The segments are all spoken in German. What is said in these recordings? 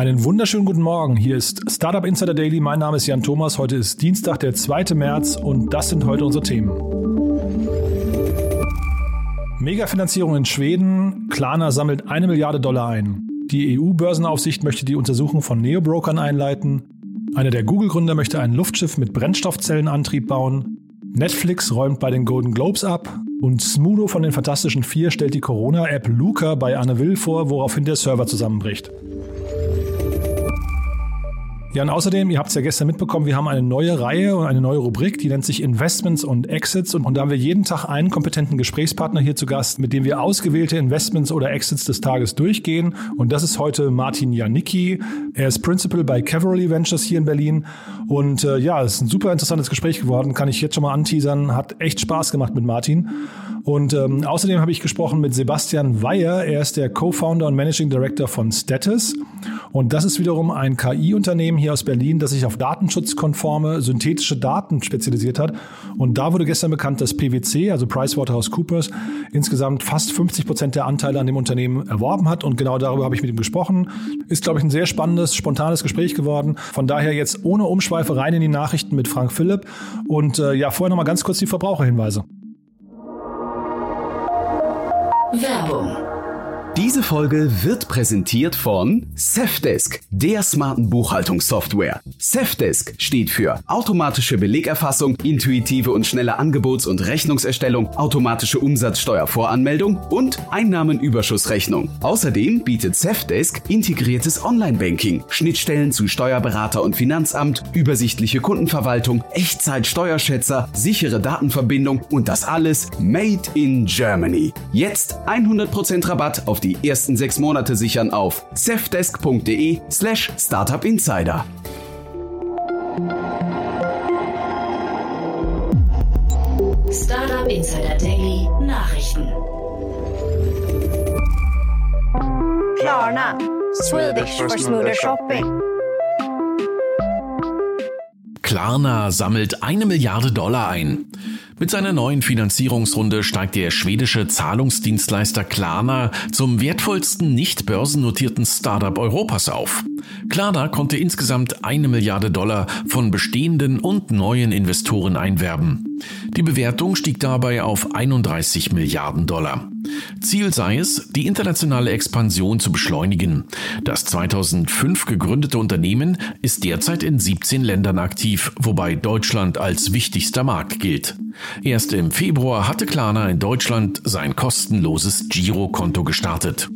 Einen wunderschönen guten Morgen. Hier ist Startup Insider Daily. Mein Name ist Jan Thomas. Heute ist Dienstag, der 2. März und das sind heute unsere Themen. Megafinanzierung in Schweden. Klarna sammelt eine Milliarde Dollar ein. Die EU-Börsenaufsicht möchte die Untersuchung von Neobrokern einleiten. Einer der Google-Gründer möchte ein Luftschiff mit Brennstoffzellenantrieb bauen. Netflix räumt bei den Golden Globes ab. Und Smudo von den Fantastischen Vier stellt die Corona-App Luca bei Anne Will vor, woraufhin der Server zusammenbricht. Ja, und außerdem, ihr habt es ja gestern mitbekommen, wir haben eine neue Reihe und eine neue Rubrik, die nennt sich Investments und Exits. Und, und da haben wir jeden Tag einen kompetenten Gesprächspartner hier zu Gast, mit dem wir ausgewählte Investments oder Exits des Tages durchgehen. Und das ist heute Martin Janicki. Er ist Principal bei Cavalry Ventures hier in Berlin. Und äh, ja, es ist ein super interessantes Gespräch geworden, kann ich jetzt schon mal anteasern. Hat echt Spaß gemacht mit Martin. Und ähm, außerdem habe ich gesprochen mit Sebastian Weyer. Er ist der Co-Founder und Managing Director von Status. Und das ist wiederum ein KI-Unternehmen hier aus Berlin, das sich auf datenschutzkonforme synthetische Daten spezialisiert hat. Und da wurde gestern bekannt, dass PwC, also PricewaterhouseCoopers, insgesamt fast 50 Prozent der Anteile an dem Unternehmen erworben hat. Und genau darüber habe ich mit ihm gesprochen. Ist, glaube ich, ein sehr spannendes, spontanes Gespräch geworden. Von daher jetzt ohne Umschweife rein in die Nachrichten mit Frank Philipp. Und äh, ja, vorher nochmal ganz kurz die Verbraucherhinweise. Werbung diese Folge wird präsentiert von Safdesk, der smarten Buchhaltungssoftware. Safdesk steht für automatische Belegerfassung, intuitive und schnelle Angebots- und Rechnungserstellung, automatische Umsatzsteuervoranmeldung und Einnahmenüberschussrechnung. Außerdem bietet Safdesk integriertes Online-Banking, Schnittstellen zu Steuerberater und Finanzamt, übersichtliche Kundenverwaltung, Echtzeit-Steuerschätzer, sichere Datenverbindung und das alles made in Germany. Jetzt 100% Rabatt auf die ersten sechs Monate sichern auf cefdesk.de slash startupinsider. Startup Insider Daily Nachrichten. Klarna, Swedish for smoother shopping. Klarna sammelt eine Milliarde Dollar ein. Mit seiner neuen Finanzierungsrunde steigt der schwedische Zahlungsdienstleister Klarna zum wertvollsten nicht börsennotierten Startup Europas auf. Klarna konnte insgesamt eine Milliarde Dollar von bestehenden und neuen Investoren einwerben. Die Bewertung stieg dabei auf 31 Milliarden Dollar. Ziel sei es, die internationale Expansion zu beschleunigen. Das 2005 gegründete Unternehmen ist derzeit in 17 Ländern aktiv, wobei Deutschland als wichtigster Markt gilt. Erst im Februar hatte Klarna in Deutschland sein kostenloses Girokonto gestartet.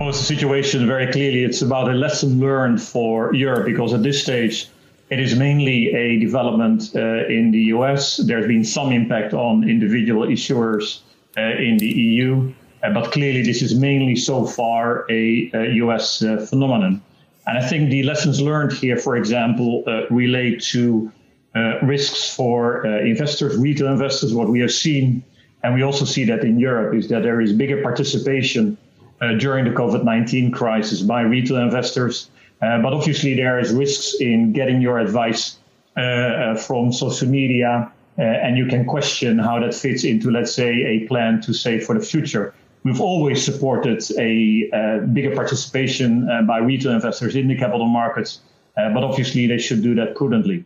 A situation very clearly. It's about a lesson learned for Europe because at this stage, it is mainly a development uh, in the US. There's been some impact on individual issuers uh, in the EU, uh, but clearly this is mainly so far a, a US uh, phenomenon. And I think the lessons learned here, for example, uh, relate to uh, risks for investors, retail investors. What we have seen, and we also see that in Europe, is that there is bigger participation uh, during the COVID 19 crisis by retail investors. Uh, but obviously, there is risks in getting your advice uh, from social media, and you can question how that fits into, let's say, a plan to save for the future. We've always supported a uh, bigger participation uh, by retail investors in the capital markets, uh, but obviously they should do that prudently.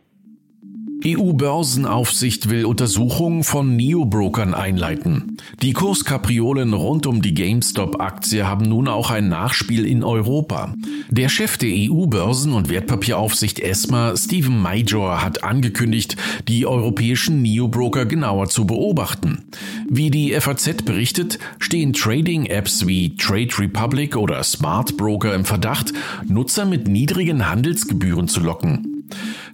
EU-Börsenaufsicht will Untersuchungen von Neobrokern einleiten. Die Kurskapriolen rund um die GameStop-Aktie haben nun auch ein Nachspiel in Europa. Der Chef der EU-Börsen- und Wertpapieraufsicht ESMA, Stephen Major, hat angekündigt, die europäischen Neobroker genauer zu beobachten. Wie die FAZ berichtet, stehen Trading-Apps wie Trade Republic oder Smart Broker im Verdacht, Nutzer mit niedrigen Handelsgebühren zu locken.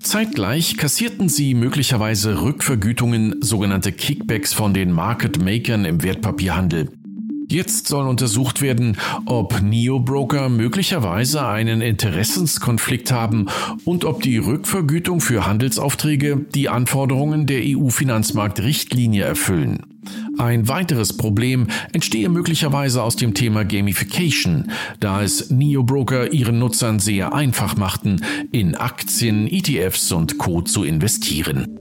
Zeitgleich kassierten sie möglicherweise Rückvergütungen, sogenannte Kickbacks von den Market Makern im Wertpapierhandel. Jetzt soll untersucht werden, ob Neobroker möglicherweise einen Interessenskonflikt haben und ob die Rückvergütung für Handelsaufträge die Anforderungen der EU-Finanzmarktrichtlinie erfüllen. Ein weiteres Problem entstehe möglicherweise aus dem Thema Gamification, da es Neobroker ihren Nutzern sehr einfach machten, in Aktien, ETFs und Co. zu investieren.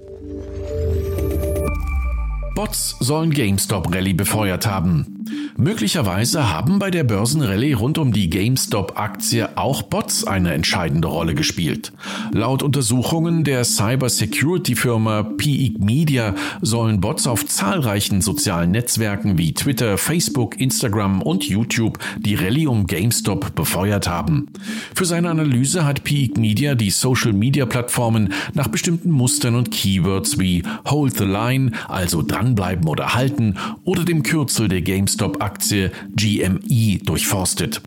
Bots sollen GameStop Rally befeuert haben. Möglicherweise haben bei der Börsenrallye rund um die GameStop-Aktie auch Bots eine entscheidende Rolle gespielt. Laut Untersuchungen der Cyber-Security-Firma Peak Media sollen Bots auf zahlreichen sozialen Netzwerken wie Twitter, Facebook, Instagram und YouTube die Rallye um GameStop befeuert haben. Für seine Analyse hat Peak Media die Social-Media-Plattformen nach bestimmten Mustern und Keywords wie Hold the Line, also dranbleiben oder halten, oder dem Kürzel der GameStop-Aktie GME durchforstet.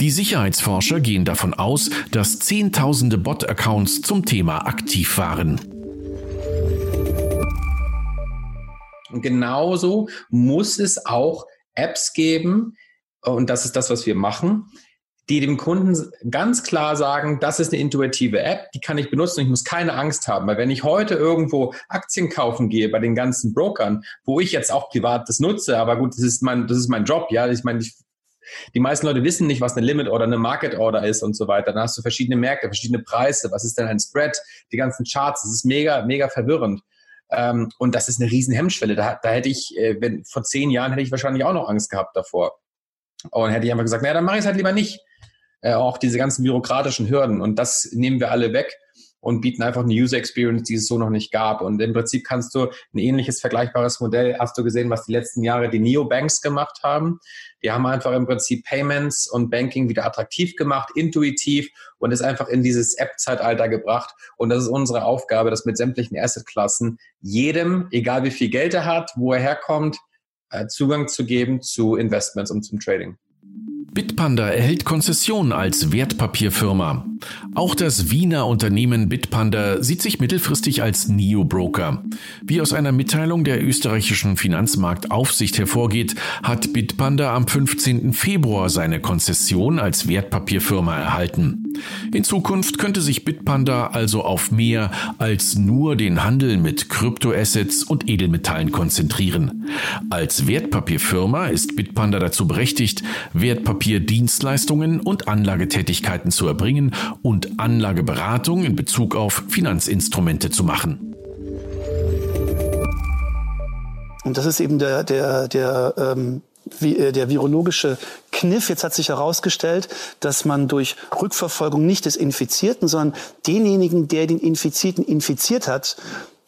Die Sicherheitsforscher gehen davon aus, dass Zehntausende Bot-Accounts zum Thema aktiv waren. Und genauso muss es auch Apps geben, und das ist das, was wir machen, die dem Kunden ganz klar sagen, das ist eine intuitive App, die kann ich benutzen und ich muss keine Angst haben. Weil wenn ich heute irgendwo Aktien kaufen gehe bei den ganzen Brokern, wo ich jetzt auch privat das nutze, aber gut, das ist mein, das ist mein Job, ja. Ich meine, ich, die meisten Leute wissen nicht, was eine Limit Order, eine Market Order ist und so weiter. Dann hast du verschiedene Märkte, verschiedene Preise. Was ist denn ein Spread? Die ganzen Charts. Das ist mega, mega verwirrend. Ähm, und das ist eine riesen Hemmschwelle. Da, da hätte ich, äh, wenn, vor zehn Jahren hätte ich wahrscheinlich auch noch Angst gehabt davor. Und hätte ich einfach gesagt, naja, dann mache ich es halt lieber nicht äh, auch diese ganzen bürokratischen Hürden. Und das nehmen wir alle weg und bieten einfach eine User Experience, die es so noch nicht gab. Und im Prinzip kannst du ein ähnliches vergleichbares Modell, hast du gesehen, was die letzten Jahre die Neobanks gemacht haben. Die haben einfach im Prinzip Payments und Banking wieder attraktiv gemacht, intuitiv und es einfach in dieses App-Zeitalter gebracht. Und das ist unsere Aufgabe, das mit sämtlichen Asset-Klassen jedem, egal wie viel Geld er hat, wo er herkommt, äh, Zugang zu geben zu Investments und zum Trading. Bitpanda erhält Konzession als Wertpapierfirma. Auch das Wiener Unternehmen Bitpanda sieht sich mittelfristig als Neo-Broker. Wie aus einer Mitteilung der österreichischen Finanzmarktaufsicht hervorgeht, hat Bitpanda am 15. Februar seine Konzession als Wertpapierfirma erhalten. In Zukunft könnte sich Bitpanda also auf mehr als nur den Handel mit Kryptoassets und Edelmetallen konzentrieren. Als Wertpapierfirma ist Bitpanda dazu berechtigt, Wertpapierdienstleistungen und Anlagetätigkeiten zu erbringen und Anlageberatung in Bezug auf Finanzinstrumente zu machen. Und das ist eben der, der, der ähm, äh, der virologische Kniff. Jetzt hat sich herausgestellt, dass man durch Rückverfolgung nicht des Infizierten, sondern denjenigen, der den Infizierten infiziert hat,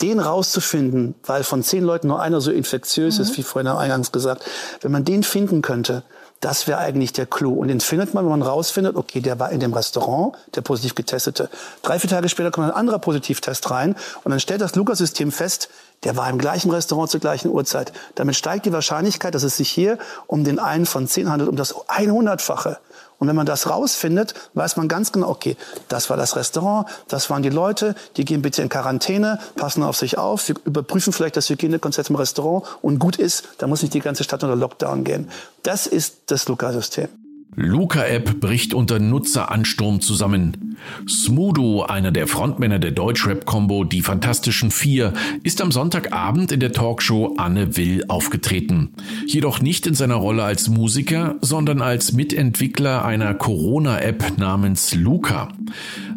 den rauszufinden, weil von zehn Leuten nur einer so infektiös mhm. ist, wie vorhin eingangs gesagt, wenn man den finden könnte, das wäre eigentlich der Clou. Und den findet man, wenn man rausfindet, okay, der war in dem Restaurant, der positiv getestete. Drei, vier Tage später kommt ein anderer Positivtest rein und dann stellt das Lukas-System fest, der war im gleichen Restaurant zur gleichen Uhrzeit. Damit steigt die Wahrscheinlichkeit, dass es sich hier um den einen von zehn handelt, um das 100-fache. Und wenn man das rausfindet, weiß man ganz genau, okay, das war das Restaurant, das waren die Leute, die gehen bitte in Quarantäne, passen auf sich auf, wir überprüfen vielleicht das Hygienekonzept im Restaurant und gut ist, da muss nicht die ganze Stadt unter Lockdown gehen. Das ist das Luca-System. Luca-App bricht unter Nutzeransturm zusammen. Smudo, einer der Frontmänner der Deutschrap-Kombo Die Fantastischen Vier, ist am Sonntagabend in der Talkshow Anne Will aufgetreten. Jedoch nicht in seiner Rolle als Musiker, sondern als Mitentwickler einer Corona-App namens Luca.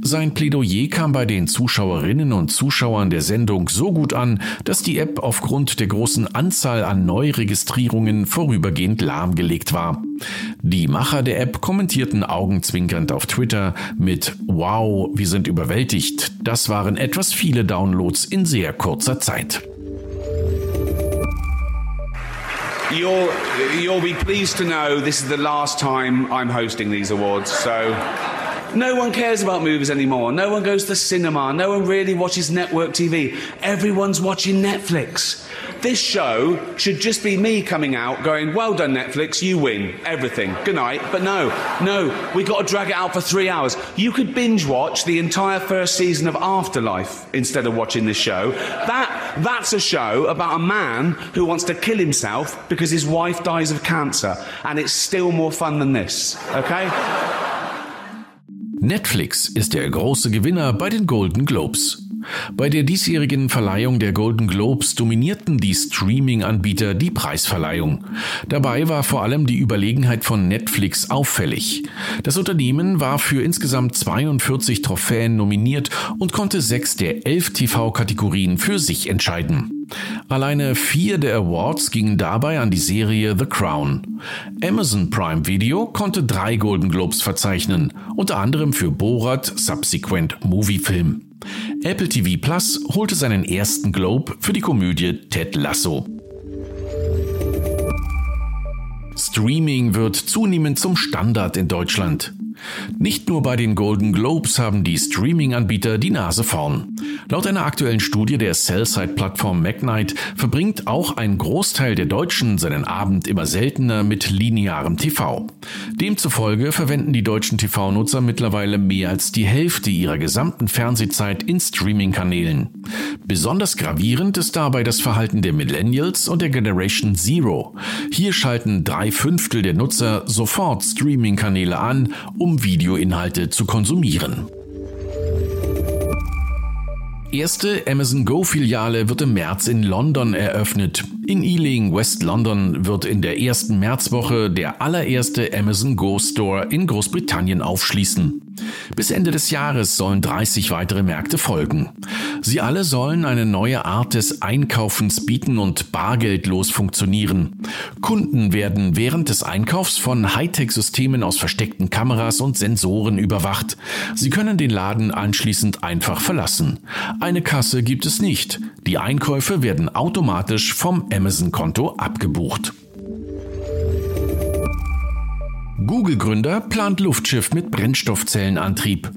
Sein Plädoyer kam bei den Zuschauerinnen und Zuschauern der Sendung so gut an, dass die App aufgrund der großen Anzahl an Neuregistrierungen vorübergehend lahmgelegt war. Die Macher der App kommentierten augenzwinkernd auf Twitter mit Wow, wir sind überwältigt. Das waren etwas viele Downloads in sehr kurzer Zeit. You'll, you'll be pleased to know this is the last time I'm hosting these awards, so No one cares about movies anymore. No one goes to the cinema. No one really watches network TV. Everyone's watching Netflix. This show should just be me coming out going, well done, Netflix, you win everything. Good night. But no, no, we've got to drag it out for three hours. You could binge watch the entire first season of Afterlife instead of watching this show. That, that's a show about a man who wants to kill himself because his wife dies of cancer. And it's still more fun than this, okay? Netflix ist der große Gewinner bei den Golden Globes. Bei der diesjährigen Verleihung der Golden Globes dominierten die Streaming-Anbieter die Preisverleihung. Dabei war vor allem die Überlegenheit von Netflix auffällig. Das Unternehmen war für insgesamt 42 Trophäen nominiert und konnte sechs der elf TV-Kategorien für sich entscheiden. Alleine vier der Awards gingen dabei an die Serie The Crown. Amazon Prime Video konnte drei Golden Globes verzeichnen, unter anderem für Borat Subsequent Movie Film. Apple TV Plus holte seinen ersten Globe für die Komödie Ted Lasso. Streaming wird zunehmend zum Standard in Deutschland. Nicht nur bei den Golden Globes haben die Streaming-Anbieter die Nase vorn. Laut einer aktuellen Studie der Sell-Side-Plattform Magnite verbringt auch ein Großteil der Deutschen seinen Abend immer seltener mit linearem TV. Demzufolge verwenden die deutschen TV-Nutzer mittlerweile mehr als die Hälfte ihrer gesamten Fernsehzeit in Streaming-Kanälen. Besonders gravierend ist dabei das Verhalten der Millennials und der Generation Zero. Hier schalten drei Fünftel der Nutzer sofort Streaming-Kanäle an, um Videoinhalte zu konsumieren. Erste Amazon Go Filiale wird im März in London eröffnet. In Ealing, West London, wird in der ersten Märzwoche der allererste Amazon Go Store in Großbritannien aufschließen. Bis Ende des Jahres sollen 30 weitere Märkte folgen. Sie alle sollen eine neue Art des Einkaufens bieten und bargeldlos funktionieren. Kunden werden während des Einkaufs von Hightech-Systemen aus versteckten Kameras und Sensoren überwacht. Sie können den Laden anschließend einfach verlassen. Eine Kasse gibt es nicht. Die Einkäufe werden automatisch vom Amazon-Konto abgebucht. Google-Gründer plant Luftschiff mit Brennstoffzellenantrieb.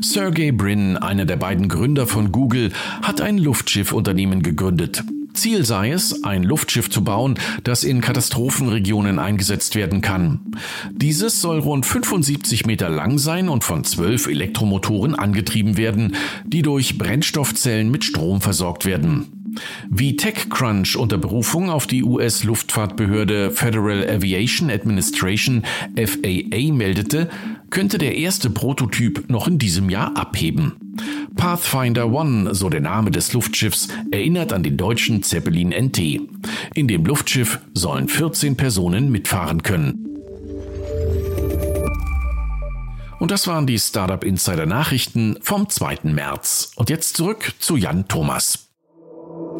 Sergey Brin, einer der beiden Gründer von Google, hat ein Luftschiffunternehmen gegründet. Ziel sei es, ein Luftschiff zu bauen, das in Katastrophenregionen eingesetzt werden kann. Dieses soll rund 75 Meter lang sein und von zwölf Elektromotoren angetrieben werden, die durch Brennstoffzellen mit Strom versorgt werden. Wie TechCrunch unter Berufung auf die US-Luftfahrtbehörde Federal Aviation Administration FAA meldete, könnte der erste Prototyp noch in diesem Jahr abheben. Pathfinder One, so der Name des Luftschiffs, erinnert an den deutschen Zeppelin NT. In dem Luftschiff sollen 14 Personen mitfahren können. Und das waren die Startup Insider Nachrichten vom 2. März. Und jetzt zurück zu Jan Thomas.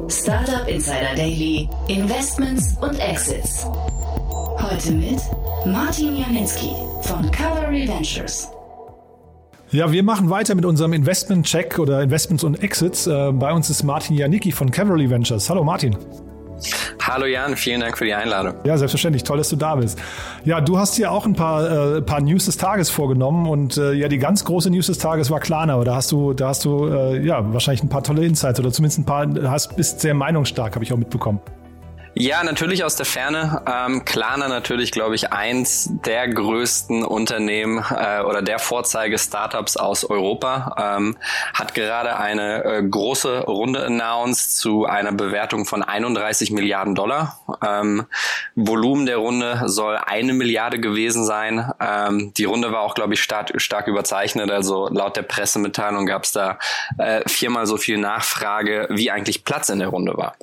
Startup Insider Daily, Investments und Exits. Heute mit Martin Janinski von Cavalry Ventures. Ja, wir machen weiter mit unserem Investment-Check oder Investments und Exits. Äh, bei uns ist Martin Janicki von Cavalry Ventures. Hallo Martin. Hallo Jan, vielen Dank für die Einladung. Ja, selbstverständlich. Toll, dass du da bist. Ja, du hast hier auch ein paar, äh, paar News des Tages vorgenommen und äh, ja, die ganz große News des Tages war Klarna. Da hast du, da hast du äh, ja wahrscheinlich ein paar tolle Insights oder zumindest ein paar, hast bist sehr meinungsstark, habe ich auch mitbekommen. Ja, natürlich aus der Ferne. Ähm, Klarna natürlich, glaube ich, eins der größten Unternehmen äh, oder der Vorzeige-Startups aus Europa. Ähm, hat gerade eine äh, große Runde announced zu einer Bewertung von 31 Milliarden Dollar. Ähm, Volumen der Runde soll eine Milliarde gewesen sein. Ähm, die Runde war auch, glaube ich, stark, stark überzeichnet. Also laut der Pressemitteilung gab es da äh, viermal so viel Nachfrage, wie eigentlich Platz in der Runde war.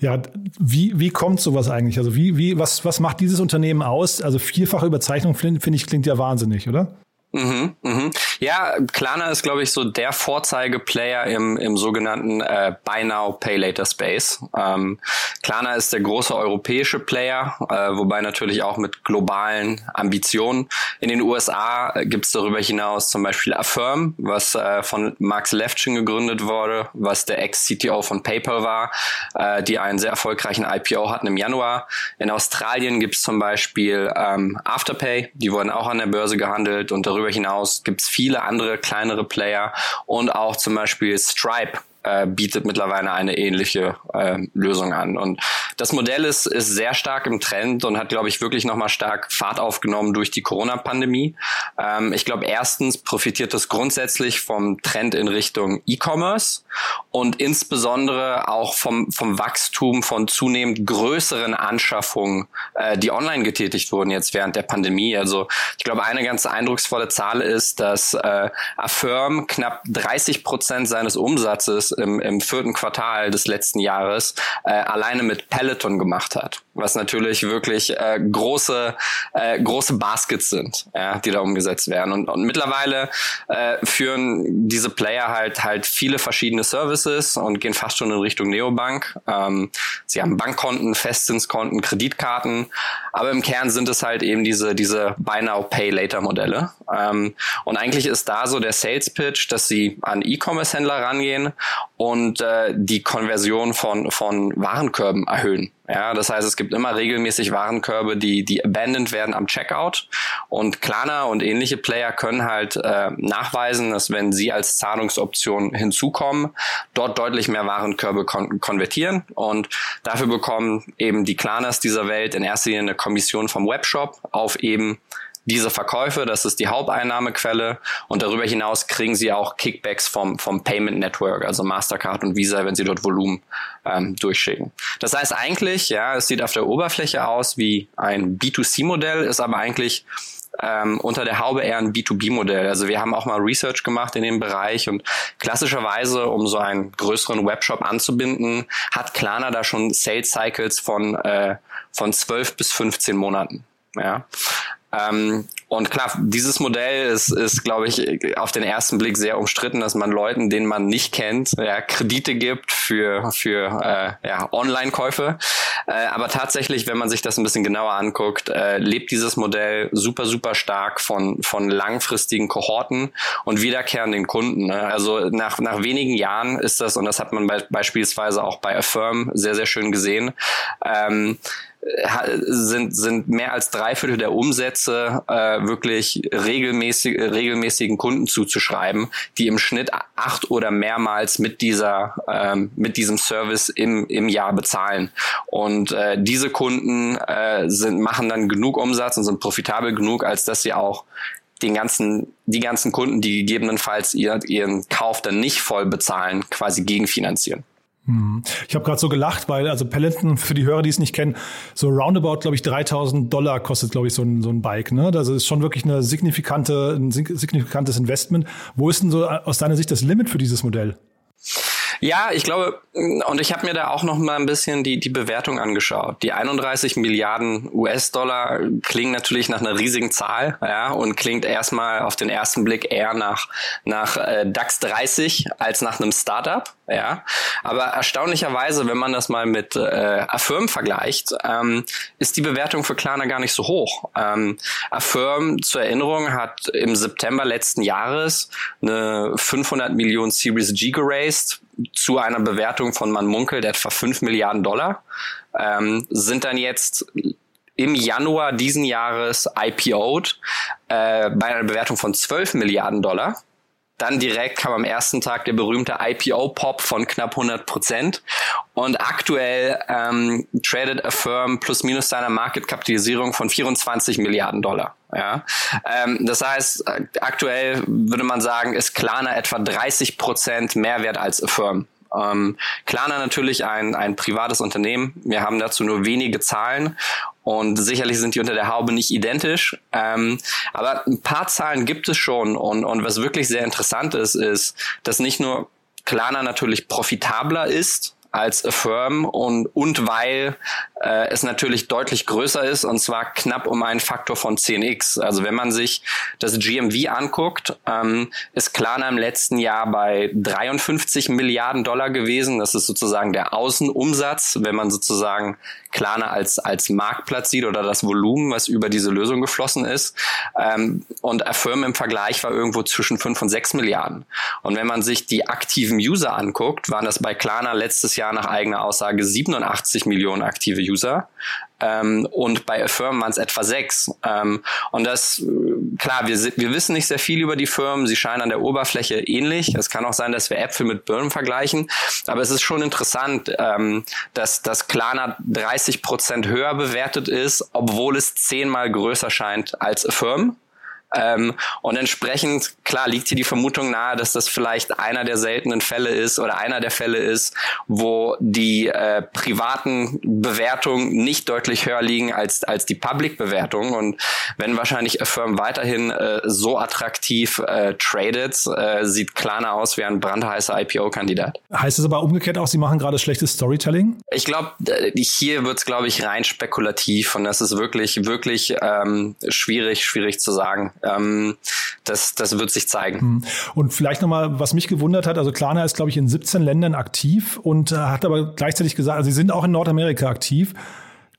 Ja, wie, wie kommt sowas eigentlich? Also wie, wie, was, was macht dieses Unternehmen aus? Also vierfache Überzeichnung finde find ich klingt ja wahnsinnig, oder? Mhm, mhm. Ja, Klarna ist, glaube ich, so der Vorzeigeplayer im, im sogenannten äh, Buy Now, Pay Later Space. Ähm, Klarna ist der große europäische Player, äh, wobei natürlich auch mit globalen Ambitionen. In den USA gibt es darüber hinaus zum Beispiel Affirm, was äh, von Max Levchin gegründet wurde, was der Ex-CTO von PayPal war, äh, die einen sehr erfolgreichen IPO hatten im Januar. In Australien gibt es zum Beispiel ähm, Afterpay, die wurden auch an der Börse gehandelt und darüber darüber hinaus gibt es viele andere kleinere Player und auch zum Beispiel Stripe äh, bietet mittlerweile eine ähnliche äh, Lösung an. Und das Modell ist, ist sehr stark im Trend und hat, glaube ich, wirklich nochmal stark Fahrt aufgenommen durch die Corona-Pandemie. Ähm, ich glaube, erstens profitiert es grundsätzlich vom Trend in Richtung E-Commerce und insbesondere auch vom, vom Wachstum von zunehmend größeren Anschaffungen, äh, die online getätigt wurden jetzt während der Pandemie. Also ich glaube, eine ganz eindrucksvolle Zahl ist, dass äh, Affirm knapp 30 Prozent seines Umsatzes im, im vierten Quartal des letzten Jahres äh, alleine mit Peloton gemacht hat, was natürlich wirklich äh, große äh, große Baskets sind, ja, die da umgesetzt werden. Und, und mittlerweile äh, führen diese Player halt halt viele verschiedene Services und gehen fast schon in Richtung Neobank. Ähm, sie haben Bankkonten, Festzinskonten, Kreditkarten, aber im Kern sind es halt eben diese diese Buy Now Pay Later Modelle. Ähm, und eigentlich ist da so der Sales Pitch, dass sie an E-Commerce Händler rangehen und äh, die Konversion von von Warenkörben erhöhen. Ja, das heißt, es gibt immer regelmäßig Warenkörbe, die, die abandoned werden am Checkout. Und Klarna und ähnliche Player können halt äh, nachweisen, dass wenn sie als Zahlungsoption hinzukommen, dort deutlich mehr Warenkörbe kon konvertieren. Und dafür bekommen eben die Klarnas dieser Welt in erster Linie eine Kommission vom Webshop auf eben diese Verkäufe, das ist die Haupteinnahmequelle und darüber hinaus kriegen sie auch Kickbacks vom, vom Payment Network, also Mastercard und Visa, wenn sie dort Volumen ähm, durchschicken. Das heißt eigentlich, ja, es sieht auf der Oberfläche aus wie ein B2C-Modell, ist aber eigentlich ähm, unter der Haube eher ein B2B-Modell. Also wir haben auch mal Research gemacht in dem Bereich und klassischerweise, um so einen größeren Webshop anzubinden, hat Klarna da schon Sales Cycles von, äh, von 12 bis 15 Monaten. Ja. Ähm, und klar, dieses Modell ist, ist glaube ich, auf den ersten Blick sehr umstritten, dass man Leuten, denen man nicht kennt, ja, Kredite gibt für, für äh, ja, Online-Käufe. Äh, aber tatsächlich, wenn man sich das ein bisschen genauer anguckt, äh, lebt dieses Modell super, super stark von, von langfristigen Kohorten und wiederkehrenden Kunden. Ne? Also nach, nach wenigen Jahren ist das, und das hat man be beispielsweise auch bei Affirm sehr, sehr schön gesehen, ähm, sind, sind mehr als drei Viertel der Umsätze äh, wirklich regelmäßig, regelmäßigen Kunden zuzuschreiben, die im Schnitt acht oder mehrmals mit dieser, ähm, mit diesem Service im, im Jahr bezahlen. Und äh, diese Kunden äh, sind, machen dann genug Umsatz und sind profitabel genug, als dass sie auch den ganzen, die ganzen Kunden, die gegebenenfalls ihr, ihren Kauf dann nicht voll bezahlen, quasi gegenfinanzieren. Hm. Ich habe gerade so gelacht, weil also Peloton, für die Hörer, die es nicht kennen, so roundabout, glaube ich, 3000 Dollar kostet, glaube ich, so ein, so ein Bike. Ne? Das ist schon wirklich eine signifikante, ein signifikantes Investment. Wo ist denn so aus deiner Sicht das Limit für dieses Modell? Ja, ich glaube, und ich habe mir da auch noch mal ein bisschen die, die Bewertung angeschaut. Die 31 Milliarden US-Dollar klingen natürlich nach einer riesigen Zahl, ja, und klingt erstmal auf den ersten Blick eher nach, nach äh, DAX 30 als nach einem Startup, ja. Aber erstaunlicherweise, wenn man das mal mit äh, Affirm vergleicht, ähm, ist die Bewertung für Klarna gar nicht so hoch. Ähm, Affirm zur Erinnerung hat im September letzten Jahres eine 500 Millionen Series G geraced zu einer Bewertung von man munkelt etwa 5 Milliarden Dollar, ähm, sind dann jetzt im Januar diesen Jahres IPO'd äh, bei einer Bewertung von 12 Milliarden Dollar. Dann direkt kam am ersten Tag der berühmte IPO-Pop von knapp 100 Prozent. Und aktuell ähm, tradet Affirm plus minus seiner Marketkapitalisierung von 24 Milliarden Dollar. Ja, ähm, das heißt, äh, aktuell würde man sagen, ist Klarna etwa 30 Prozent mehr wert als Affirm. Ähm, Klarna natürlich ein, ein privates Unternehmen. Wir haben dazu nur wenige Zahlen und sicherlich sind die unter der Haube nicht identisch. Ähm, aber ein paar Zahlen gibt es schon und, und was wirklich sehr interessant ist, ist, dass nicht nur Klarna natürlich profitabler ist als Affirm und, und weil äh, es natürlich deutlich größer ist und zwar knapp um einen Faktor von 10x. Also wenn man sich das GMV anguckt, ähm, ist Klarna im letzten Jahr bei 53 Milliarden Dollar gewesen. Das ist sozusagen der Außenumsatz, wenn man sozusagen Klarna als, als Marktplatz sieht oder das Volumen, was über diese Lösung geflossen ist. Ähm, und Affirm im Vergleich war irgendwo zwischen 5 und 6 Milliarden. Und wenn man sich die aktiven User anguckt, waren das bei Klarna letztes Jahr nach eigener Aussage 87 Millionen aktive User. Ähm, und bei Affirm waren es etwa sechs. Ähm, und das, klar, wir, wir wissen nicht sehr viel über die Firmen. Sie scheinen an der Oberfläche ähnlich. Es kann auch sein, dass wir Äpfel mit Birnen vergleichen. Aber es ist schon interessant, ähm, dass, dass Klarna 30 Prozent höher bewertet ist, obwohl es zehnmal größer scheint als Affirm. Ähm, und entsprechend, klar, liegt hier die Vermutung nahe, dass das vielleicht einer der seltenen Fälle ist oder einer der Fälle ist, wo die äh, privaten Bewertungen nicht deutlich höher liegen als, als die Public-Bewertung. Und wenn wahrscheinlich Affirm weiterhin äh, so attraktiv äh, tradet, äh, sieht Klarna aus wie ein brandheißer IPO-Kandidat. Heißt es aber umgekehrt auch, Sie machen gerade schlechtes Storytelling? Ich glaube, hier wird es, glaube ich, rein spekulativ und das ist wirklich, wirklich ähm, schwierig, schwierig zu sagen ähm, das, das wird sich zeigen. Hm. Und vielleicht nochmal, was mich gewundert hat, also Klarna ist, glaube ich, in 17 Ländern aktiv und äh, hat aber gleichzeitig gesagt, also sie sind auch in Nordamerika aktiv.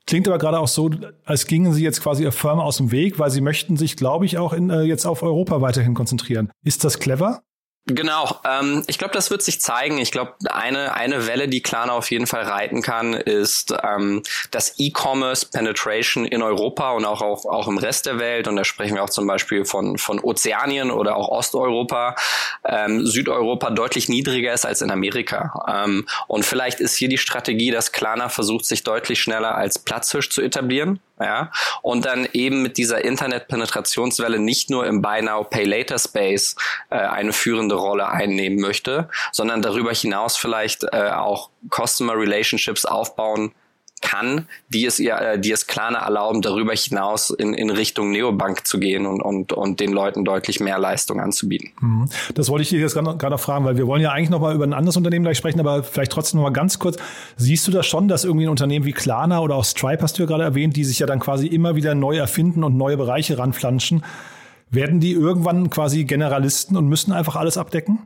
Klingt aber gerade auch so, als gingen sie jetzt quasi ihr Firma aus dem Weg, weil sie möchten sich, glaube ich, auch in, äh, jetzt auf Europa weiterhin konzentrieren. Ist das clever? Genau, ähm, ich glaube, das wird sich zeigen. Ich glaube, eine, eine Welle, die Klarna auf jeden Fall reiten kann, ist ähm, das E-Commerce Penetration in Europa und auch, auch, auch im Rest der Welt. Und da sprechen wir auch zum Beispiel von, von Ozeanien oder auch Osteuropa, ähm, Südeuropa deutlich niedriger ist als in Amerika. Ähm, und vielleicht ist hier die Strategie, dass Klarna versucht, sich deutlich schneller als Platzhirsch zu etablieren ja, und dann eben mit dieser Internetpenetrationswelle nicht nur im Buy Now Pay Later Space äh, eine führende Rolle einnehmen möchte, sondern darüber hinaus vielleicht äh, auch Customer Relationships aufbauen kann, die es ihr, äh, die es Klarna erlauben, darüber hinaus in, in Richtung Neobank zu gehen und, und, und den Leuten deutlich mehr Leistung anzubieten. Mhm. Das wollte ich dir jetzt gerade fragen, weil wir wollen ja eigentlich noch mal über ein anderes Unternehmen gleich sprechen, aber vielleicht trotzdem noch mal ganz kurz. Siehst du das schon, dass irgendwie ein Unternehmen wie Klarna oder auch Stripe hast du ja gerade erwähnt, die sich ja dann quasi immer wieder neu erfinden und neue Bereiche ranflanschen, werden die irgendwann quasi Generalisten und müssen einfach alles abdecken?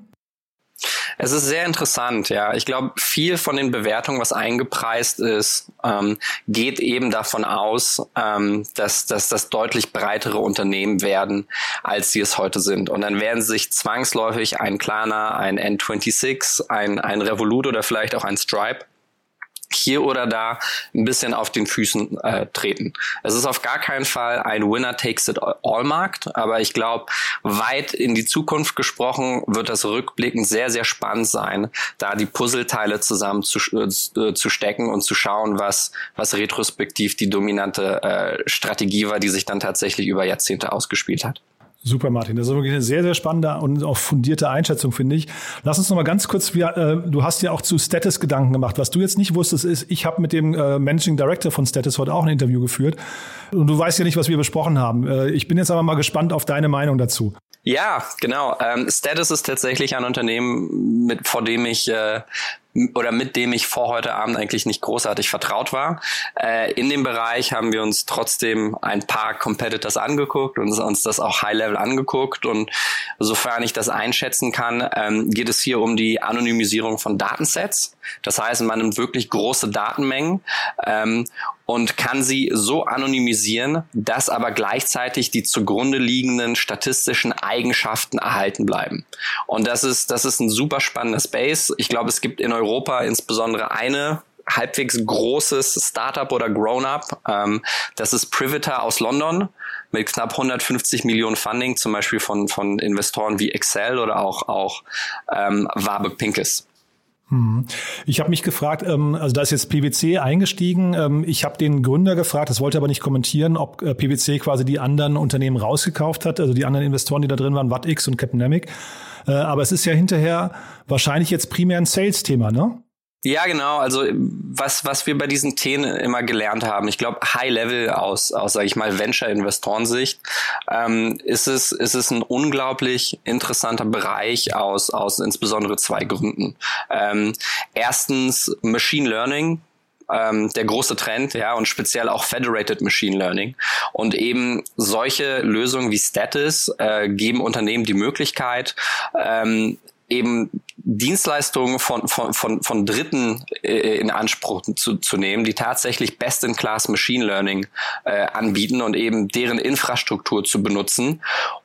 Es ist sehr interessant, ja. Ich glaube, viel von den Bewertungen, was eingepreist ist, ähm, geht eben davon aus, ähm, dass, dass das deutlich breitere Unternehmen werden, als sie es heute sind. Und dann werden sich zwangsläufig ein Klarna, ein N26, ein, ein Revolut oder vielleicht auch ein Stripe hier oder da ein bisschen auf den Füßen äh, treten. Es ist auf gar keinen Fall ein Winner takes it all Markt, aber ich glaube, weit in die Zukunft gesprochen wird das rückblickend sehr, sehr spannend sein, da die Puzzleteile zusammen zu, äh, zu stecken und zu schauen, was, was retrospektiv die dominante äh, Strategie war, die sich dann tatsächlich über Jahrzehnte ausgespielt hat. Super, Martin. Das ist wirklich eine sehr, sehr spannende und auch fundierte Einschätzung, finde ich. Lass uns noch mal ganz kurz, wir, äh, du hast ja auch zu Status Gedanken gemacht. Was du jetzt nicht wusstest, ist, ich habe mit dem äh, Managing Director von Status heute auch ein Interview geführt. Und du weißt ja nicht, was wir besprochen haben. Äh, ich bin jetzt aber mal gespannt auf deine Meinung dazu. Ja, genau. Ähm, Status ist tatsächlich ein Unternehmen, mit, vor dem ich äh, oder mit dem ich vor heute Abend eigentlich nicht großartig vertraut war. Äh, in dem Bereich haben wir uns trotzdem ein paar Competitors angeguckt und uns das auch High-Level angeguckt. Und sofern ich das einschätzen kann, ähm, geht es hier um die Anonymisierung von Datensets. Das heißt, man nimmt wirklich große Datenmengen ähm, und kann sie so anonymisieren, dass aber gleichzeitig die zugrunde liegenden statistischen Eigenschaften erhalten bleiben. Und das ist, das ist ein super spannender Space. Ich glaube, es gibt in Europa insbesondere eine halbwegs großes Startup oder Grown-up. Ähm, das ist Privator aus London mit knapp 150 Millionen Funding, zum Beispiel von, von Investoren wie Excel oder auch, auch ähm, Warburg Pincus. Hm. Ich habe mich gefragt, ähm, also da ist jetzt PwC eingestiegen. Ähm, ich habe den Gründer gefragt, das wollte aber nicht kommentieren, ob äh, PwC quasi die anderen Unternehmen rausgekauft hat, also die anderen Investoren, die da drin waren, WattX und Capnamic. Äh, aber es ist ja hinterher wahrscheinlich jetzt primär ein Sales-Thema, ne? Ja, genau. Also was, was wir bei diesen Themen immer gelernt haben, ich glaube, High Level aus, aus sage ich mal, Venture-Investorensicht, ähm, ist, es, ist es ein unglaublich interessanter Bereich aus, aus insbesondere zwei Gründen. Ähm, erstens Machine Learning, ähm, der große Trend, ja, und speziell auch Federated Machine Learning. Und eben solche Lösungen wie Status äh, geben Unternehmen die Möglichkeit, ähm, eben Dienstleistungen von, von, von, von Dritten äh, in Anspruch zu, zu nehmen, die tatsächlich Best-in-Class Machine Learning äh, anbieten und eben deren Infrastruktur zu benutzen,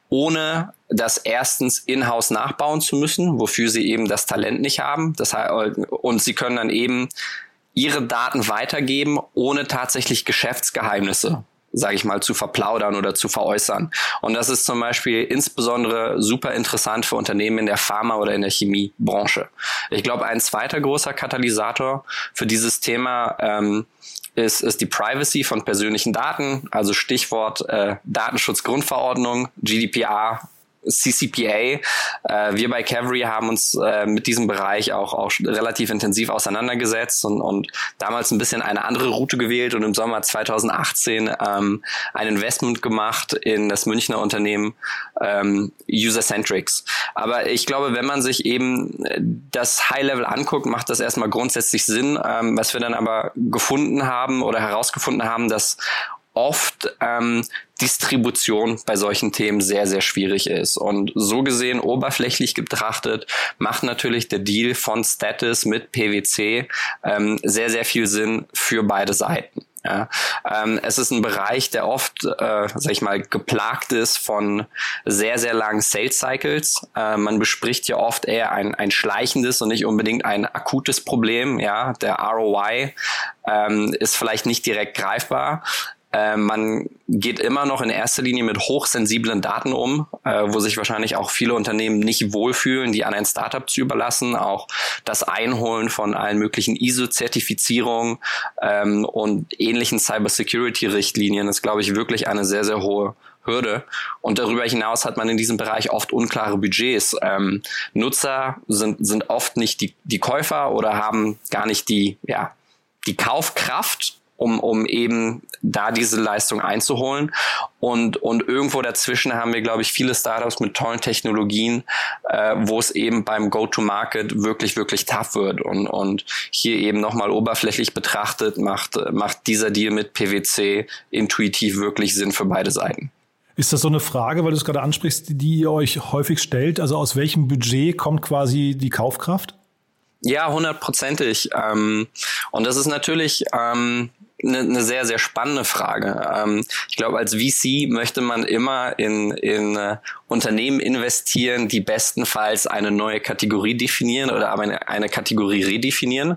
ohne das erstens in-house nachbauen zu müssen, wofür sie eben das Talent nicht haben. Das, und sie können dann eben ihre Daten weitergeben, ohne tatsächlich Geschäftsgeheimnisse sage ich mal, zu verplaudern oder zu veräußern. Und das ist zum Beispiel insbesondere super interessant für Unternehmen in der Pharma- oder in der Chemiebranche. Ich glaube, ein zweiter großer Katalysator für dieses Thema ähm, ist, ist die Privacy von persönlichen Daten, also Stichwort äh, Datenschutzgrundverordnung, GDPR CCPA. Äh, wir bei Cavalry haben uns äh, mit diesem Bereich auch, auch relativ intensiv auseinandergesetzt und, und damals ein bisschen eine andere Route gewählt und im Sommer 2018 ähm, ein Investment gemacht in das Münchner Unternehmen ähm, User-Centrics. Aber ich glaube, wenn man sich eben das High-Level anguckt, macht das erstmal grundsätzlich Sinn. Ähm, was wir dann aber gefunden haben oder herausgefunden haben, dass oft ähm, Distribution bei solchen Themen sehr, sehr schwierig ist. Und so gesehen, oberflächlich betrachtet, macht natürlich der Deal von Status mit PwC ähm, sehr, sehr viel Sinn für beide Seiten. Ja, ähm, es ist ein Bereich, der oft, äh, sag ich mal, geplagt ist von sehr, sehr langen Sales Cycles. Äh, man bespricht ja oft eher ein, ein schleichendes und nicht unbedingt ein akutes Problem. Ja, der ROI ähm, ist vielleicht nicht direkt greifbar. Äh, man geht immer noch in erster Linie mit hochsensiblen Daten um, äh, wo sich wahrscheinlich auch viele Unternehmen nicht wohlfühlen, die an ein Startup zu überlassen. Auch das Einholen von allen möglichen ISO-Zertifizierungen ähm, und ähnlichen Cybersecurity-Richtlinien ist, glaube ich, wirklich eine sehr, sehr hohe Hürde. Und darüber hinaus hat man in diesem Bereich oft unklare Budgets. Ähm, Nutzer sind, sind oft nicht die, die Käufer oder haben gar nicht die, ja, die Kaufkraft, um, um eben da diese Leistung einzuholen. Und, und irgendwo dazwischen haben wir, glaube ich, viele Startups mit tollen Technologien, äh, wo es eben beim Go-to-Market wirklich, wirklich tough wird. Und, und hier eben nochmal oberflächlich betrachtet, macht, macht dieser Deal mit PwC intuitiv wirklich Sinn für beide Seiten. Ist das so eine Frage, weil du es gerade ansprichst, die ihr euch häufig stellt? Also aus welchem Budget kommt quasi die Kaufkraft? Ja, hundertprozentig. Ähm, und das ist natürlich ähm, eine, eine sehr, sehr spannende Frage. Ähm, ich glaube, als VC möchte man immer in, in uh, Unternehmen investieren, die bestenfalls eine neue Kategorie definieren oder aber eine, eine Kategorie redefinieren.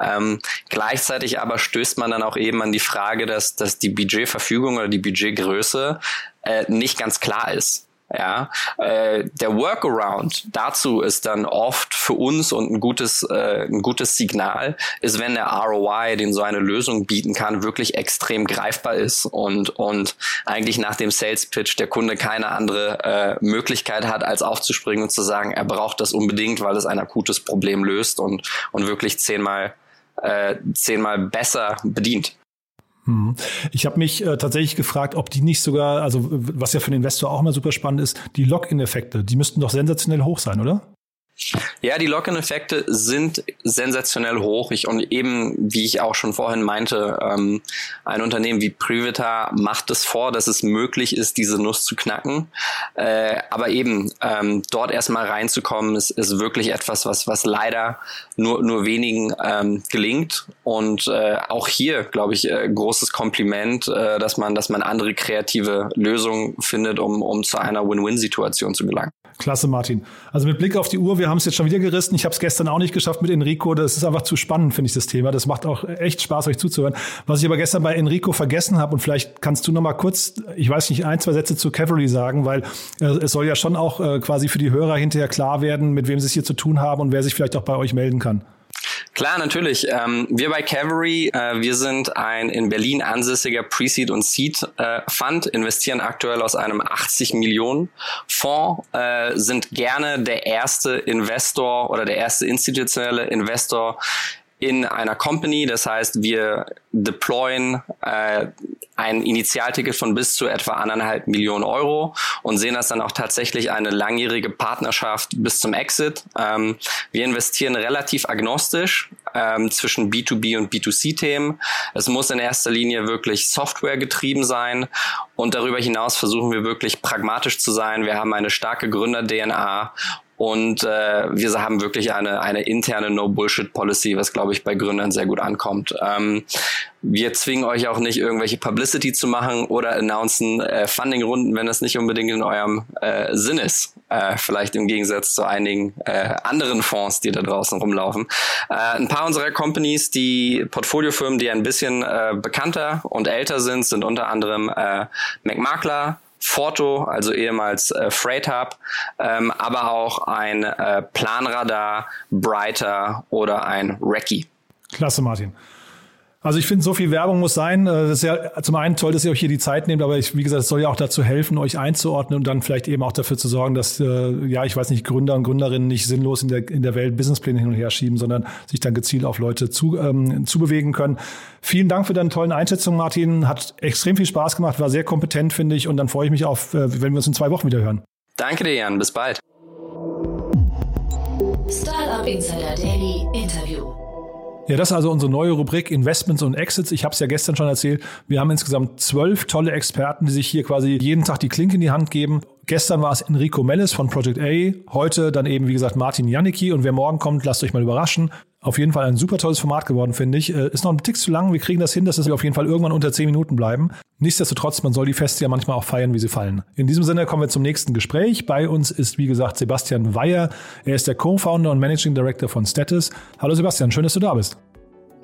Ähm, gleichzeitig aber stößt man dann auch eben an die Frage, dass, dass die Budgetverfügung oder die Budgetgröße äh, nicht ganz klar ist. Ja, äh, der Workaround dazu ist dann oft für uns und ein gutes, äh, ein gutes Signal ist, wenn der ROI, den so eine Lösung bieten kann, wirklich extrem greifbar ist und, und eigentlich nach dem Sales Pitch der Kunde keine andere äh, Möglichkeit hat, als aufzuspringen und zu sagen, er braucht das unbedingt, weil es ein akutes Problem löst und, und wirklich zehnmal, äh, zehnmal besser bedient. Hm. Ich habe mich äh, tatsächlich gefragt, ob die nicht sogar, also was ja für den Investor auch immer super spannend ist, die Lock-in-Effekte, die müssten doch sensationell hoch sein, oder? Ja, die Lock-in-Effekte sind sensationell hoch. Ich, und eben, wie ich auch schon vorhin meinte, ähm, ein Unternehmen wie Privita macht es vor, dass es möglich ist, diese Nuss zu knacken. Äh, aber eben, ähm, dort erstmal reinzukommen, ist, ist wirklich etwas, was, was leider nur, nur wenigen ähm, gelingt. Und äh, auch hier, glaube ich, äh, großes Kompliment, äh, dass man, dass man andere kreative Lösungen findet, um, um zu einer Win-Win-Situation zu gelangen. Klasse, Martin. Also mit Blick auf die Uhr, wir haben es jetzt schon wieder gerissen. Ich habe es gestern auch nicht geschafft mit Enrico. Das ist einfach zu spannend, finde ich, das Thema. Das macht auch echt Spaß, euch zuzuhören. Was ich aber gestern bei Enrico vergessen habe, und vielleicht kannst du noch mal kurz, ich weiß nicht, ein, zwei Sätze zu Cavalry sagen, weil äh, es soll ja schon auch äh, quasi für die Hörer hinterher klar werden, mit wem sie es hier zu tun haben und wer sich vielleicht auch bei euch melden kann. Klar, natürlich. Ähm, wir bei Cavalry, äh, wir sind ein in Berlin ansässiger Pre-Seed und Seed äh, Fund, investieren aktuell aus einem 80 Millionen Fonds, äh, sind gerne der erste Investor oder der erste institutionelle Investor in einer Company. Das heißt, wir deployen äh, ein Initialticket von bis zu etwa anderthalb Millionen Euro und sehen das dann auch tatsächlich eine langjährige Partnerschaft bis zum Exit. Ähm, wir investieren relativ agnostisch ähm, zwischen B2B und B2C-Themen. Es muss in erster Linie wirklich Software getrieben sein und darüber hinaus versuchen wir wirklich pragmatisch zu sein. Wir haben eine starke Gründer-DNA Und äh, wir haben wirklich eine, eine interne No-Bullshit-Policy, was, glaube ich, bei Gründern sehr gut ankommt. Ähm, wir zwingen euch auch nicht, irgendwelche Publicity zu machen oder announcen äh, Funding-Runden, wenn das nicht unbedingt in eurem äh, Sinn ist. Äh, vielleicht im Gegensatz zu einigen äh, anderen Fonds, die da draußen rumlaufen. Äh, ein paar unserer Companies, die Portfoliofirmen, die ein bisschen äh, bekannter und älter sind, sind unter anderem äh, McMakler, Forto, also ehemals äh, Freight Hub, ähm, aber auch ein äh, Planradar, Brighter oder ein Recce. Klasse, Martin. Also ich finde, so viel Werbung muss sein. Äh, das ist ja zum einen toll, dass ihr euch hier die Zeit nehmt, aber ich, wie gesagt, es soll ja auch dazu helfen, euch einzuordnen und dann vielleicht eben auch dafür zu sorgen, dass, äh, ja, ich weiß nicht, Gründer und Gründerinnen nicht sinnlos in der, in der Welt Businesspläne hin und her schieben, sondern sich dann gezielt auf Leute zu, ähm, zu bewegen können. Vielen Dank für deine tollen Einschätzungen, Martin. Hat extrem viel Spaß gemacht, war sehr kompetent, finde ich. Und dann freue ich mich auf, äh, wenn wir uns in zwei Wochen wieder hören. Danke dir, Jan. Bis bald. Startup Insider Daily Interview. Ja, das ist also unsere neue Rubrik Investments und Exits. Ich habe es ja gestern schon erzählt. Wir haben insgesamt zwölf tolle Experten, die sich hier quasi jeden Tag die Klinke in die Hand geben. Gestern war es Enrico Mellis von Project A, heute dann eben, wie gesagt, Martin Janicki. Und wer morgen kommt, lasst euch mal überraschen. Auf jeden Fall ein super tolles Format geworden, finde ich. Äh, ist noch ein Tick zu lang. Wir kriegen das hin, dass es auf jeden Fall irgendwann unter zehn Minuten bleiben. Nichtsdestotrotz, man soll die Feste ja manchmal auch feiern, wie sie fallen. In diesem Sinne kommen wir zum nächsten Gespräch. Bei uns ist, wie gesagt, Sebastian Weyer. Er ist der Co-Founder und Managing Director von Status. Hallo Sebastian, schön, dass du da bist.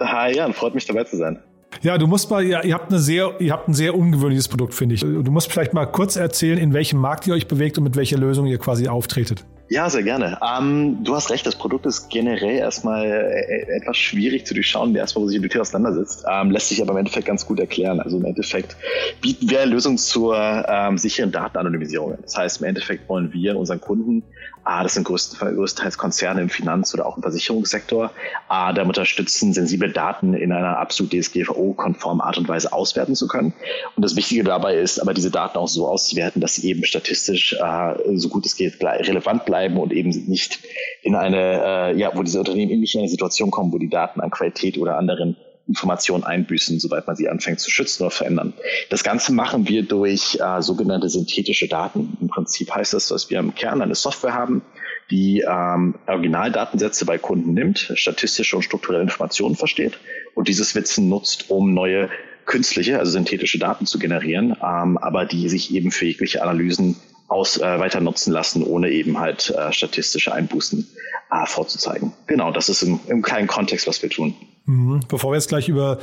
Hi Jan, freut mich dabei zu sein. Ja, du musst mal, ja, ihr habt eine sehr, ihr habt ein sehr ungewöhnliches Produkt, finde ich. Du musst vielleicht mal kurz erzählen, in welchem Markt ihr euch bewegt und mit welcher Lösung ihr quasi auftretet. Ja, sehr gerne. Ähm, du hast recht, das Produkt ist generell erstmal äh, etwas schwierig zu durchschauen, erstmal, wo sich die Tür auseinandersetzt. Ähm, lässt sich aber im Endeffekt ganz gut erklären. Also im Endeffekt bieten wir eine Lösung zur ähm, sicheren Datenanonymisierung. Das heißt, im Endeffekt wollen wir unseren Kunden Ah, das sind größtenteils Konzerne im Finanz- oder auch im Versicherungssektor. Ah, damit unterstützen, sensible Daten in einer absolut DSGVO-konformen Art und Weise auswerten zu können. Und das Wichtige dabei ist, aber diese Daten auch so auszuwerten, dass sie eben statistisch äh, so gut es geht relevant bleiben und eben nicht in eine, äh, ja, wo diese Unternehmen nicht in eine Situation kommen, wo die Daten an Qualität oder anderen Informationen einbüßen, sobald man sie anfängt zu schützen oder verändern. Das Ganze machen wir durch äh, sogenannte synthetische Daten. Im Prinzip heißt das, dass wir im Kern eine Software haben, die ähm, Originaldatensätze bei Kunden nimmt, statistische und strukturelle Informationen versteht und dieses Wissen nutzt, um neue künstliche, also synthetische Daten zu generieren, ähm, aber die sich eben für jegliche Analysen aus, äh, weiter nutzen lassen, ohne eben halt äh, statistische Einbußen äh, vorzuzeigen. Genau, das ist im, im kleinen Kontext, was wir tun. Mhm. Bevor wir jetzt gleich über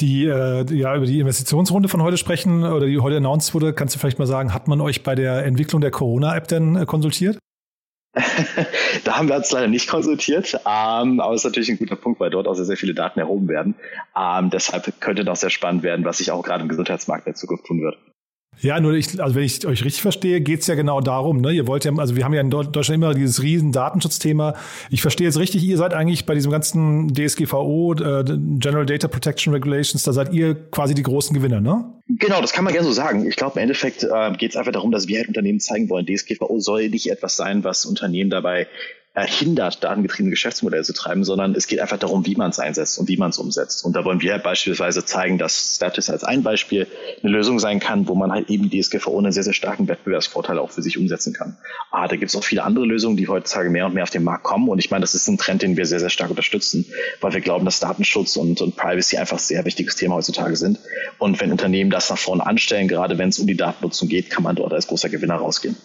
die, äh, ja, über die Investitionsrunde von heute sprechen oder die heute announced wurde, kannst du vielleicht mal sagen, hat man euch bei der Entwicklung der Corona-App denn äh, konsultiert? da haben wir uns leider nicht konsultiert, ähm, aber es ist natürlich ein guter Punkt, weil dort auch sehr, sehr viele Daten erhoben werden. Ähm, deshalb könnte noch sehr spannend werden, was sich auch gerade im Gesundheitsmarkt in der Zukunft tun wird. Ja, nur ich, also wenn ich euch richtig verstehe, geht's ja genau darum. Ne? Ihr wollt ja, also wir haben ja in Deutschland immer dieses riesen Datenschutzthema. Ich verstehe jetzt richtig, ihr seid eigentlich bei diesem ganzen DSGVO, äh, General Data Protection Regulations, da seid ihr quasi die großen Gewinner, ne? Genau, das kann man gerne so sagen. Ich glaube, im Endeffekt äh, geht es einfach darum, dass wir halt Unternehmen zeigen wollen, DSGVO soll nicht etwas sein, was Unternehmen dabei hindert, datengetriebene Geschäftsmodelle zu treiben, sondern es geht einfach darum, wie man es einsetzt und wie man es umsetzt. Und da wollen wir halt beispielsweise zeigen, dass Status als ein Beispiel eine Lösung sein kann, wo man halt eben die DSGVO einen sehr, sehr starken Wettbewerbsvorteil auch für sich umsetzen kann. Ah, da gibt es auch viele andere Lösungen, die heutzutage mehr und mehr auf den Markt kommen. Und ich meine, das ist ein Trend, den wir sehr, sehr stark unterstützen, weil wir glauben, dass Datenschutz und, und Privacy einfach sehr wichtiges Thema heutzutage sind. Und wenn Unternehmen das nach vorne anstellen, gerade wenn es um die Datennutzung geht, kann man dort als großer Gewinner rausgehen.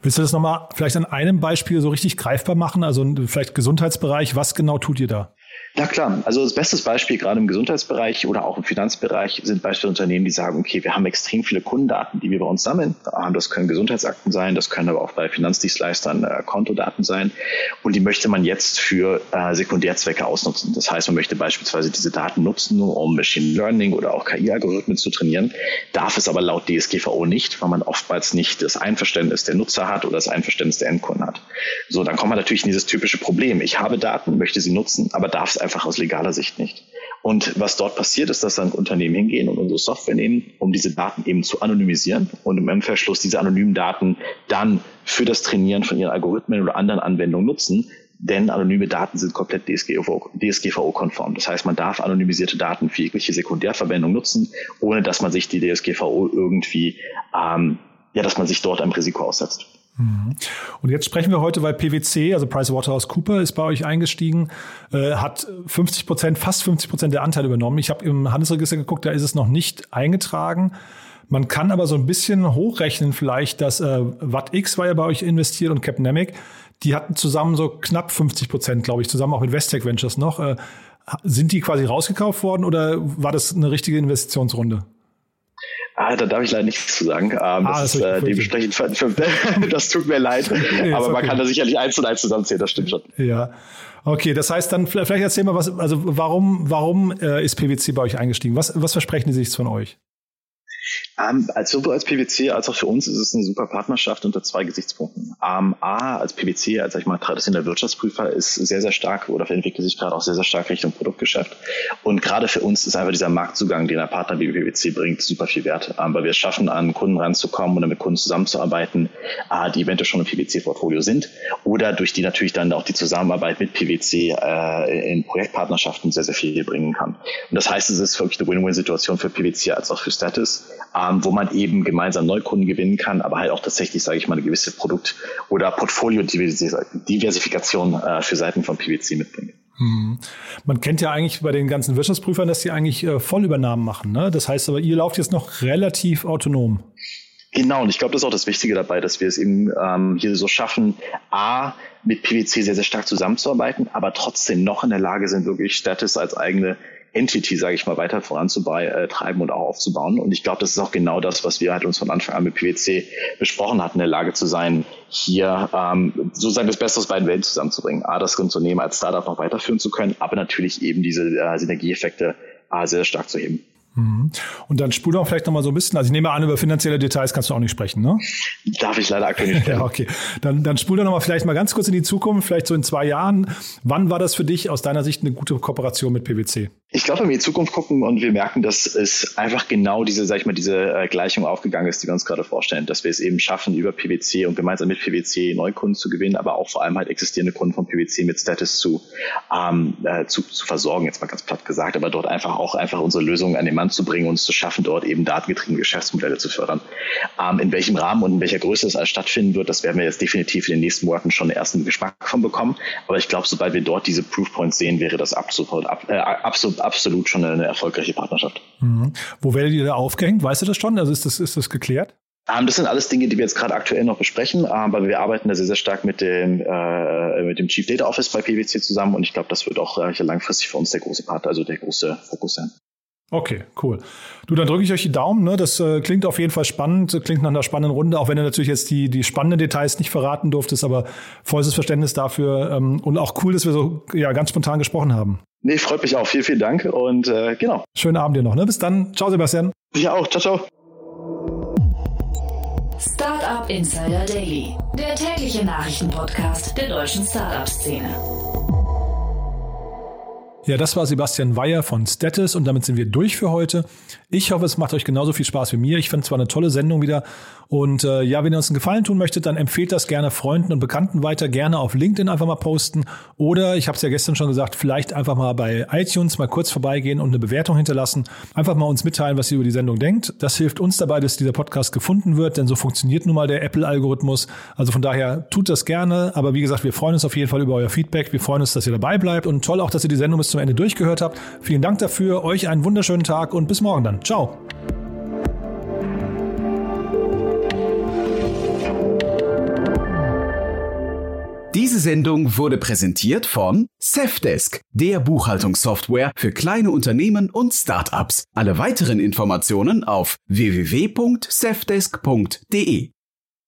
Willst du das nochmal vielleicht an einem Beispiel so richtig greifbar machen? Also vielleicht Gesundheitsbereich, was genau tut ihr da? Ja klar, also das beste Beispiel gerade im Gesundheitsbereich oder auch im Finanzbereich sind beispielsweise Unternehmen, die sagen, okay, wir haben extrem viele Kundendaten, die wir bei uns sammeln. Das können Gesundheitsakten sein, das können aber auch bei Finanzdienstleistern äh, Kontodaten sein und die möchte man jetzt für äh, Sekundärzwecke ausnutzen. Das heißt, man möchte beispielsweise diese Daten nutzen, um Machine Learning oder auch KI-Algorithmen zu trainieren, darf es aber laut DSGVO nicht, weil man oftmals nicht das Einverständnis der Nutzer hat oder das Einverständnis der Endkunden hat. So, dann kommt man natürlich in dieses typische Problem. Ich habe Daten, möchte sie nutzen, aber darf es einfach aus legaler Sicht nicht. Und was dort passiert, ist, dass dann Unternehmen hingehen und unsere Software nehmen, um diese Daten eben zu anonymisieren und im Umverschluss diese anonymen Daten dann für das Trainieren von ihren Algorithmen oder anderen Anwendungen nutzen. Denn anonyme Daten sind komplett DSGVO-konform. Das heißt, man darf anonymisierte Daten für jegliche Sekundärverwendung nutzen, ohne dass man sich die DSGVO irgendwie, ähm, ja, dass man sich dort einem Risiko aussetzt. Mhm. Und jetzt sprechen wir heute, weil PwC, also PricewaterhouseCooper, ist bei euch eingestiegen, äh, hat 50 Prozent, fast 50 Prozent der Anteile übernommen. Ich habe im Handelsregister geguckt, da ist es noch nicht eingetragen. Man kann aber so ein bisschen hochrechnen vielleicht, dass äh, WattX war ja bei euch investiert und Capnamic, die hatten zusammen so knapp 50 Prozent, glaube ich, zusammen auch mit Westec Ventures noch. Äh, sind die quasi rausgekauft worden oder war das eine richtige Investitionsrunde? Ah, da darf ich leider nichts zu sagen. Ähm, ah, das, das ist äh, dementsprechend, das tut mir leid. Nee, aber man kann da sicherlich eins und eins zusammenzählen, das stimmt schon. Ja. Okay, das heißt dann, vielleicht erzähl mal was, also warum, warum äh, ist PwC bei euch eingestiegen? Was, was versprechen die sich von euch? Ähm, als sowohl als PwC als auch für uns ist es eine super Partnerschaft unter zwei Gesichtspunkten. Ähm, A, als PwC, als sag ich mal traditioneller Wirtschaftsprüfer, ist sehr, sehr stark oder entwickelt sich gerade auch sehr, sehr stark Richtung Produktgeschäft. Und gerade für uns ist einfach dieser Marktzugang, den ein Partner wie PwC bringt, super viel wert, ähm, weil wir es schaffen, an Kunden ranzukommen oder mit Kunden zusammenzuarbeiten, äh, die eventuell schon im PwC-Portfolio sind oder durch die natürlich dann auch die Zusammenarbeit mit PwC äh, in Projektpartnerschaften sehr, sehr viel bringen kann. Und das heißt, es ist wirklich eine Win-Win-Situation für PwC als auch für Status ähm, wo man eben gemeinsam Neukunden gewinnen kann, aber halt auch tatsächlich, sage ich mal, eine gewisse Produkt- oder Portfolio-Diversifikation äh, für Seiten von PwC mitbringt. Hm. Man kennt ja eigentlich bei den ganzen Wirtschaftsprüfern, dass die eigentlich äh, Vollübernahmen machen. Ne? Das heißt aber, ihr lauft jetzt noch relativ autonom. Genau, und ich glaube, das ist auch das Wichtige dabei, dass wir es eben ähm, hier so schaffen, A, mit PwC sehr, sehr stark zusammenzuarbeiten, aber trotzdem noch in der Lage sind, wirklich Status als eigene Entity, sage ich mal, weiter voranzutreiben und auch aufzubauen. Und ich glaube, das ist auch genau das, was wir halt uns von Anfang an mit PwC besprochen hatten, in der Lage zu sein, hier ähm, sozusagen das Beste aus beiden Welten zusammenzubringen. A, das Unternehmen als Startup noch weiterführen zu können, aber natürlich eben diese äh, Synergieeffekte äh, sehr stark zu heben. Mhm. Und dann spul doch vielleicht noch mal so ein bisschen. Also ich nehme an, über finanzielle Details kannst du auch nicht sprechen, ne? Darf ich leider aktuell nicht sprechen. ja, okay. Dann, dann spul doch noch mal vielleicht mal ganz kurz in die Zukunft, vielleicht so in zwei Jahren. Wann war das für dich aus deiner Sicht eine gute Kooperation mit PwC? Ich glaube, wenn wir in die Zukunft gucken und wir merken, dass es einfach genau diese, sag ich mal, diese äh, Gleichung aufgegangen ist, die wir uns gerade vorstellen, dass wir es eben schaffen, über PwC und gemeinsam mit PwC Neukunden zu gewinnen, aber auch vor allem halt existierende Kunden von PwC mit Status zu, ähm, äh, zu, zu versorgen, jetzt mal ganz platt gesagt, aber dort einfach auch einfach unsere Lösungen an den Mann zu bringen und es zu schaffen, dort eben datengetriebene Geschäftsmodelle zu fördern. Ähm, in welchem Rahmen und in welcher Größe das alles stattfinden wird, das werden wir jetzt definitiv in den nächsten Monaten schon ersten Geschmack von bekommen. Aber ich glaube, sobald wir dort diese Proofpoints sehen, wäre das absolut, ab, äh, absolut absolut schon eine erfolgreiche Partnerschaft. Mhm. Wo werdet ihr da aufgehängt? Weißt du das schon? Also ist das, ist das geklärt? Ähm, das sind alles Dinge, die wir jetzt gerade aktuell noch besprechen, aber wir arbeiten da sehr, sehr stark mit dem, äh, mit dem Chief Data Office bei PwC zusammen und ich glaube, das wird auch äh, langfristig für uns der große Partner, also der große Fokus sein. Okay, cool. Du, dann drücke ich euch die Daumen. Ne? Das äh, klingt auf jeden Fall spannend, klingt nach einer spannenden Runde, auch wenn du natürlich jetzt die, die spannenden Details nicht verraten durftest, aber volles Verständnis dafür ähm, und auch cool, dass wir so ja, ganz spontan gesprochen haben. Nee, freut mich auch. Vielen, vielen Dank und äh, genau. Schönen Abend dir noch. Ne? Bis dann. Ciao, Sebastian. Ja auch. Ciao, ciao. Startup Insider Daily, der tägliche Nachrichtenpodcast der deutschen Startup-Szene. Ja, das war Sebastian Weyer von Status und damit sind wir durch für heute. Ich hoffe, es macht euch genauso viel Spaß wie mir. Ich fand zwar eine tolle Sendung wieder und äh, ja, wenn ihr uns einen Gefallen tun möchtet, dann empfehlt das gerne Freunden und Bekannten weiter, gerne auf LinkedIn einfach mal posten oder ich habe es ja gestern schon gesagt, vielleicht einfach mal bei iTunes mal kurz vorbeigehen und eine Bewertung hinterlassen. Einfach mal uns mitteilen, was ihr über die Sendung denkt. Das hilft uns dabei, dass dieser Podcast gefunden wird, denn so funktioniert nun mal der Apple-Algorithmus. Also von daher tut das gerne, aber wie gesagt, wir freuen uns auf jeden Fall über euer Feedback. Wir freuen uns, dass ihr dabei bleibt und toll auch, dass ihr die Sendung bis zum Ende durchgehört habt. Vielen Dank dafür, euch einen wunderschönen Tag und bis morgen dann. Ciao. Diese Sendung wurde präsentiert von Safdesk, der Buchhaltungssoftware für kleine Unternehmen und Startups. Alle weiteren Informationen auf www.safdesk.de.